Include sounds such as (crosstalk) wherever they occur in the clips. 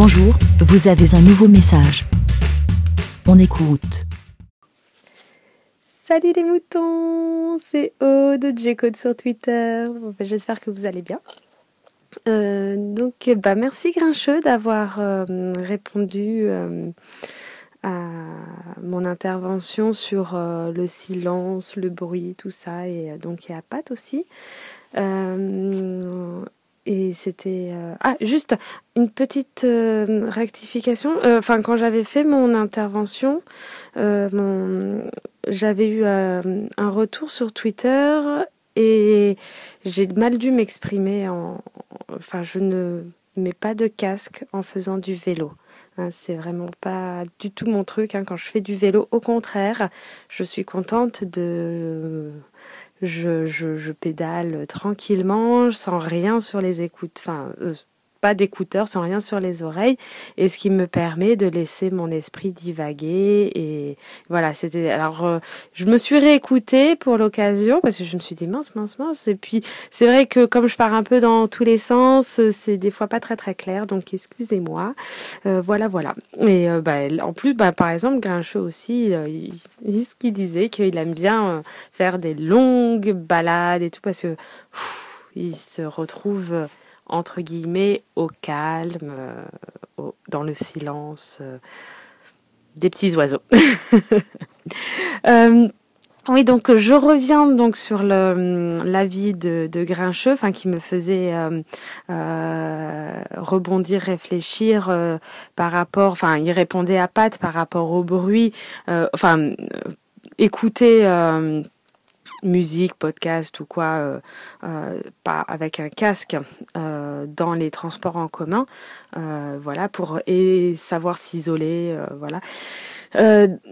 Bonjour, vous avez un nouveau message. On écoute. Salut les moutons, c'est Aude de J-Code sur Twitter. Ben, j'espère que vous allez bien. Euh, donc, bah, merci Grincheux d'avoir euh, répondu euh, à mon intervention sur le silence, le bruit, tout ça, et donc il y a Pat aussi. Et c'était ah juste une petite rectification. Enfin, quand j'avais fait mon intervention, j'avais eu un retour sur Twitter et j'ai mal dû m'exprimer. En, enfin, je ne mets pas de casque en faisant du vélo. Hein, c'est vraiment pas du tout mon truc. Hein. Quand je fais du vélo, au contraire, je suis contente de. Je, je, pédale tranquillement, sans rien sur les écoutes. Enfin, euh, pas d'écouteurs, sans rien sur les oreilles, et ce qui me permet de laisser mon esprit divaguer. Et voilà, c'était. Alors, euh, je me suis réécoutée pour l'occasion parce que je me suis dit mince, mince, mince. Et puis, c'est vrai que comme je pars un peu dans tous les sens, c'est des fois pas très très clair, donc excusez-moi. Euh, voilà, voilà. Et euh, bah, en plus, bah, par exemple, Grincheux aussi, il, ce qu'il disait qu'il aime bien faire des longues balades et tout parce que il se retrouve entre guillemets, au calme, euh, dans le silence euh, des petits oiseaux. (laughs) Euh, oui, donc je reviens donc sur l'avis de, Grincheux, qui me faisait rebondir, réfléchir par rapport, enfin il répondait à Pat par rapport au bruit, enfin écouter musique, podcast ou quoi, euh, euh, pas avec un casque euh, dans les transports en commun, voilà, pour et savoir s'isoler, voilà.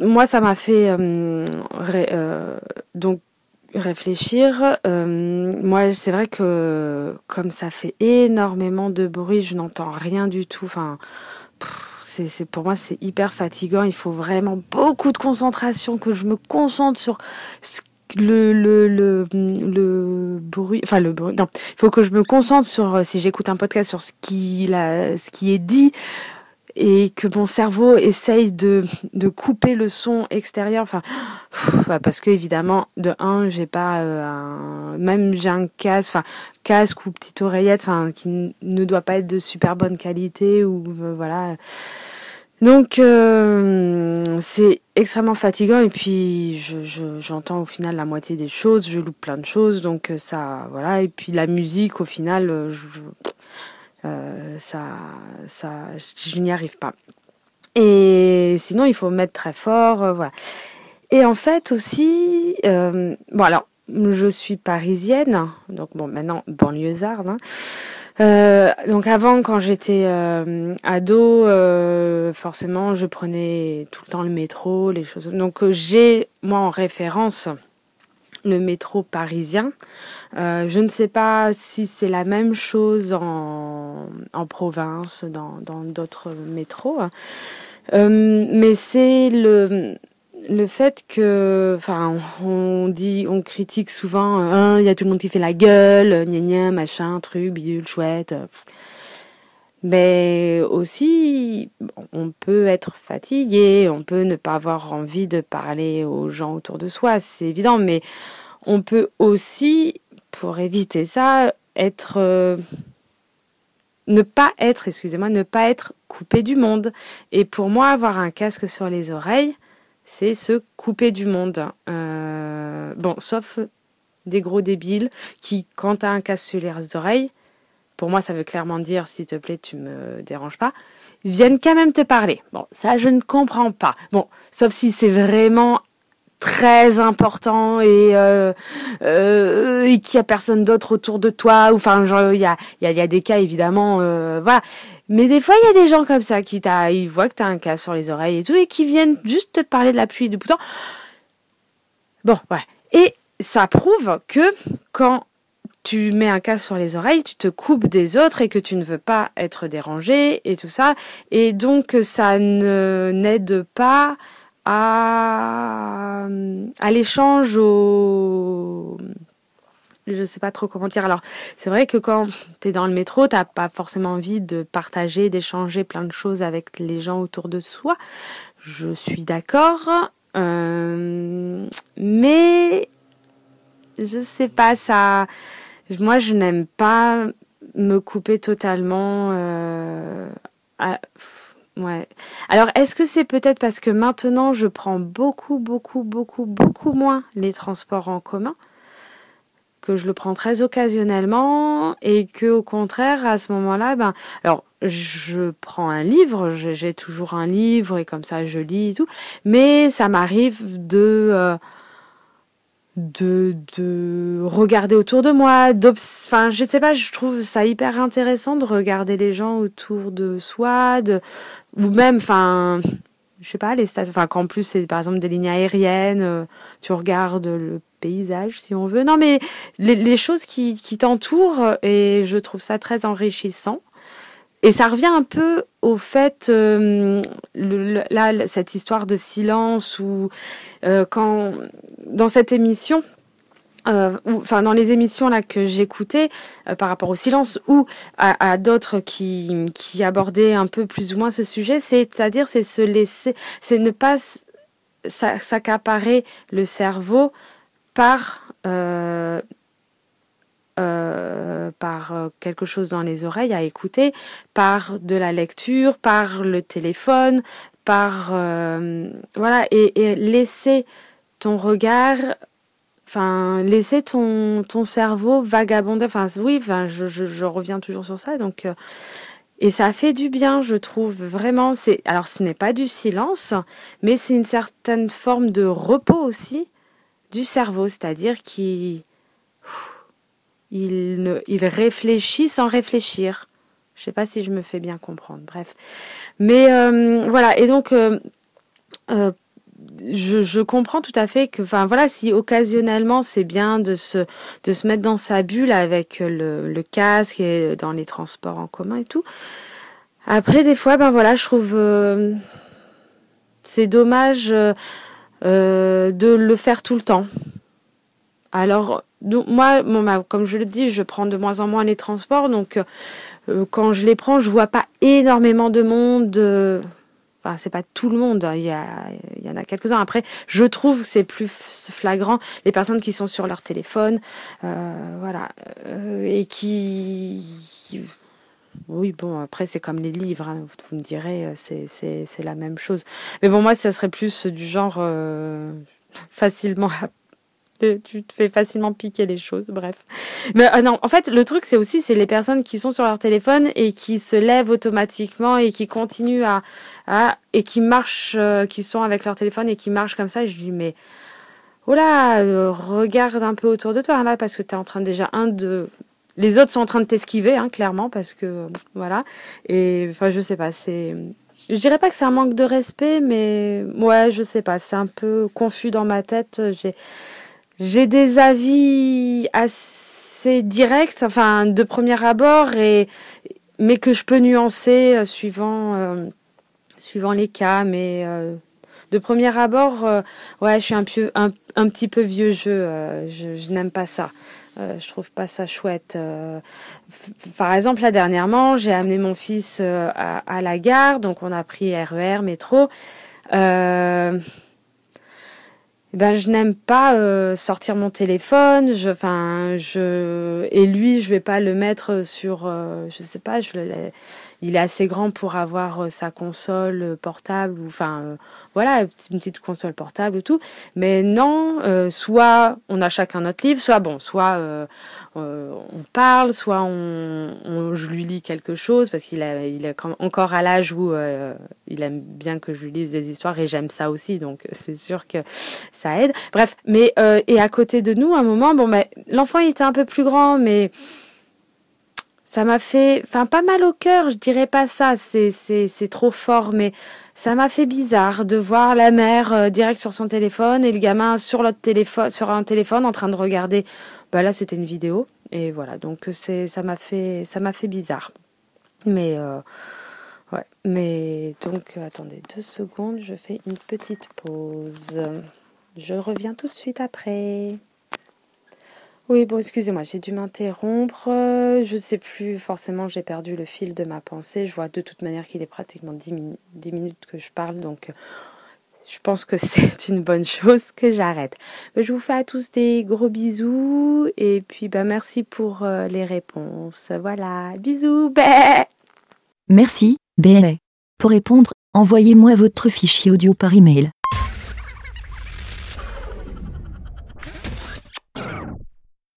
moi, ça m'a fait donc réfléchir. moi, c'est vrai que comme ça fait énormément de bruit, je n'entends rien du tout. Enfin, c'est pour moi c'est hyper fatigant. Il faut vraiment beaucoup de concentration, que je me concentre sur ce le, le, le, bruit, enfin le bruit, non, il faut que je me concentre sur, euh, si j'écoute un podcast, sur ce qui, la, ce qui est dit et que mon cerveau essaye de, de couper le son extérieur, enfin, parce que évidemment, de un, j'ai pas euh, un, même j'ai un casque, enfin, casque ou petite oreillette, enfin, qui ne doit pas être de super bonne qualité ou euh, voilà. Donc euh, c'est extrêmement fatigant et puis je, j'entends au final la moitié des choses, je loupe plein de choses, donc euh, ça voilà et puis la musique au final euh, je, ça ça je n'y arrive pas. Et sinon il faut mettre très fort voilà. Et en fait aussi bon alors je suis parisienne donc bon maintenant banlieusarde hein, euh, donc avant, quand j'étais euh, ado, euh, forcément, je prenais tout le temps le métro, les choses. Donc j'ai moi en référence le métro parisien. je ne sais pas si c'est la même chose en, en province, dans d'autres métros, mais c'est le le fait que, enfin, on dit, on critique souvent, hein, il y a tout le monde qui fait la gueule, gna gna, machin, truc, bidule, chouette. Mais aussi, on peut être fatigué, on peut ne pas avoir envie de parler aux gens autour de soi, c'est évident, mais on peut aussi, pour éviter ça, être, euh, ne pas être, excusez-moi, ne pas être coupé du monde. Et pour moi, avoir un casque sur les oreilles, c'est se couper du monde. Euh, bon, sauf des gros débiles qui, quand t'as un casque sur les oreilles, pour moi ça veut clairement dire s'il te plaît tu me déranges pas, viennent quand même te parler. Bon, ça je ne comprends pas. Bon, sauf si c'est vraiment très important et, euh, euh, qu'il y a personne d'autre autour de toi. Enfin il y a, y, y a des cas évidemment euh, voilà. Mais des fois il y a des gens comme ça qui t'a ils voient que t'as un cas sur les oreilles et tout et qui viennent juste te parler de la pluie du bouton bon ouais. Et ça prouve que quand tu mets un casque sur les oreilles, tu te coupes des autres et que tu ne veux pas être dérangé et tout ça. Et donc, ça ne n'aide pas à, à l'échange, au, je sais pas trop comment dire. Alors, c'est vrai que quand tu es dans le métro, t'as pas forcément envie de partager, d'échanger plein de choses avec les gens autour de soi. Je suis d'accord. Euh, mais je sais pas, ça. Moi, je n'aime pas me couper totalement. Euh, ouais. Alors, est-ce que c'est peut-être parce que maintenant, je prends beaucoup, beaucoup, beaucoup, beaucoup moins les transports en commun que je le prends très occasionnellement et que au contraire à ce moment-là ben alors je prends un livre j'ai toujours un livre et comme ça je lis et tout mais ça m'arrive de euh, de, de regarder autour de moi, enfin je sais pas, je trouve ça hyper intéressant de regarder les gens autour de soi, ou même enfin je sais pas les stations, enfin qu'en plus c'est par exemple des lignes aériennes, euh, tu regardes le paysage si on veut. Non mais les, choses qui, t'entourent et je trouve ça très enrichissant. Et ça revient un peu au fait, euh, là, cette histoire de silence ou euh, quand dans cette émission, euh, enfin dans les émissions là que j'écoutais par rapport au silence ou à, d'autres qui, qui abordaient un peu plus ou moins ce sujet, c'est-à-dire c'est se laisser, c'est ne pas s'accaparer le cerveau par euh, par euh, quelque chose dans les oreilles à écouter, par de la lecture, par le téléphone, par euh, voilà et, laisser ton regard enfin laisser ton ton cerveau vagabonder enfin oui enfin je, je, reviens toujours sur ça donc et ça fait du bien je trouve vraiment c'est alors ce n'est pas du silence mais c'est une certaine forme de repos aussi du cerveau c'est-à-dire qui il, ne, il réfléchit sans réfléchir. Je sais pas si je me fais bien comprendre. Bref. Mais euh, voilà. Et donc, euh, euh, je, comprends tout à fait que, enfin voilà, si occasionnellement c'est bien de se, de se mettre dans sa bulle avec le, casque et dans les transports en commun et tout. Après, des fois, ben voilà, je trouve c'est dommage de le faire tout le temps. Alors, donc moi, bon, comme je le dis, je prends de moins en moins les transports, donc euh, quand je les prends, je vois pas énormément de monde. Euh, c'est pas tout le monde. Hein, il y, a, il y en a quelques-uns. Après, je trouve c'est plus flagrant les personnes qui sont sur leur téléphone, euh, voilà, euh, et qui, oui, bon, après, c'est comme les livres, hein, vous me direz, c'est, c'est, la même chose. Mais bon, moi, ça serait plus du genre euh, (laughs) facilement tu te fais facilement piquer les choses, bref. Mais euh, non, en fait, le truc, c'est aussi, c'est les personnes qui sont sur leur téléphone et qui se lèvent automatiquement et qui continuent à, et qui marchent, euh, qui sont avec leur téléphone et qui marchent comme ça. Et je dis, mais, oh là, euh, regarde un peu autour de toi, là, parce que tu es en train déjà, un, de, les autres sont en train de t'esquiver, hein, clairement, parce que, voilà. Et, enfin, je sais pas, c'est, je dirais pas que c'est un manque de respect, mais, ouais, je sais pas, c'est un peu confus dans ma tête. J'ai, j'ai des avis assez directs, enfin de premier abord, et, mais que je peux nuancer euh, suivant, euh, suivant les cas. Mais euh, de premier abord, ouais, je suis un, peu, un, un, petit peu vieux jeu. je, je n'aime pas ça. je trouve pas ça chouette. par exemple, là dernièrement, j'ai amené mon fils à, à, la gare, donc on a pris RER, e métro. Eh ben je n'aime pas euh, sortir mon téléphone. Je enfin je et lui je vais pas le mettre sur euh, je sais pas je le il est assez grand pour avoir euh, sa console euh, portable enfin euh, voilà une petite console portable et tout. Mais non soit on a chacun notre livre soit bon soit on parle soit on, je lui lis quelque chose parce qu'il est encore à l'âge où il aime bien que je lui lise des histoires et j'aime ça aussi donc (laughs) c'est sûr que ça aide. Bref mais et à côté de nous à un moment bon ben l'enfant il était un peu plus grand mais ça m'a fait, enfin pas mal au cœur, je dirais pas ça, c'est trop fort, mais ça m'a fait bizarre de voir la mère euh, direct sur son téléphone et le gamin sur l'autre téléphone, sur un téléphone en train de regarder. Bah là c'était une vidéo et voilà donc c'est ça m'a fait ça m'a fait bizarre. Mais euh, ouais, mais donc attendez deux secondes, je fais une petite pause. Je reviens tout de suite après. Oui, bon, excusez-moi, j'ai dû m'interrompre. Euh, je sais plus, forcément, j'ai perdu le fil de ma pensée. Je vois de toute manière qu'il est pratiquement 10, minutes que je parle, donc euh, je pense que (laughs) c'est une bonne chose que j'arrête. Je vous fais à tous des gros bisous et puis bah, merci pour euh, les réponses. Voilà, bisous. Merci, Bé. Pour répondre, envoyez-moi votre fichier audio par email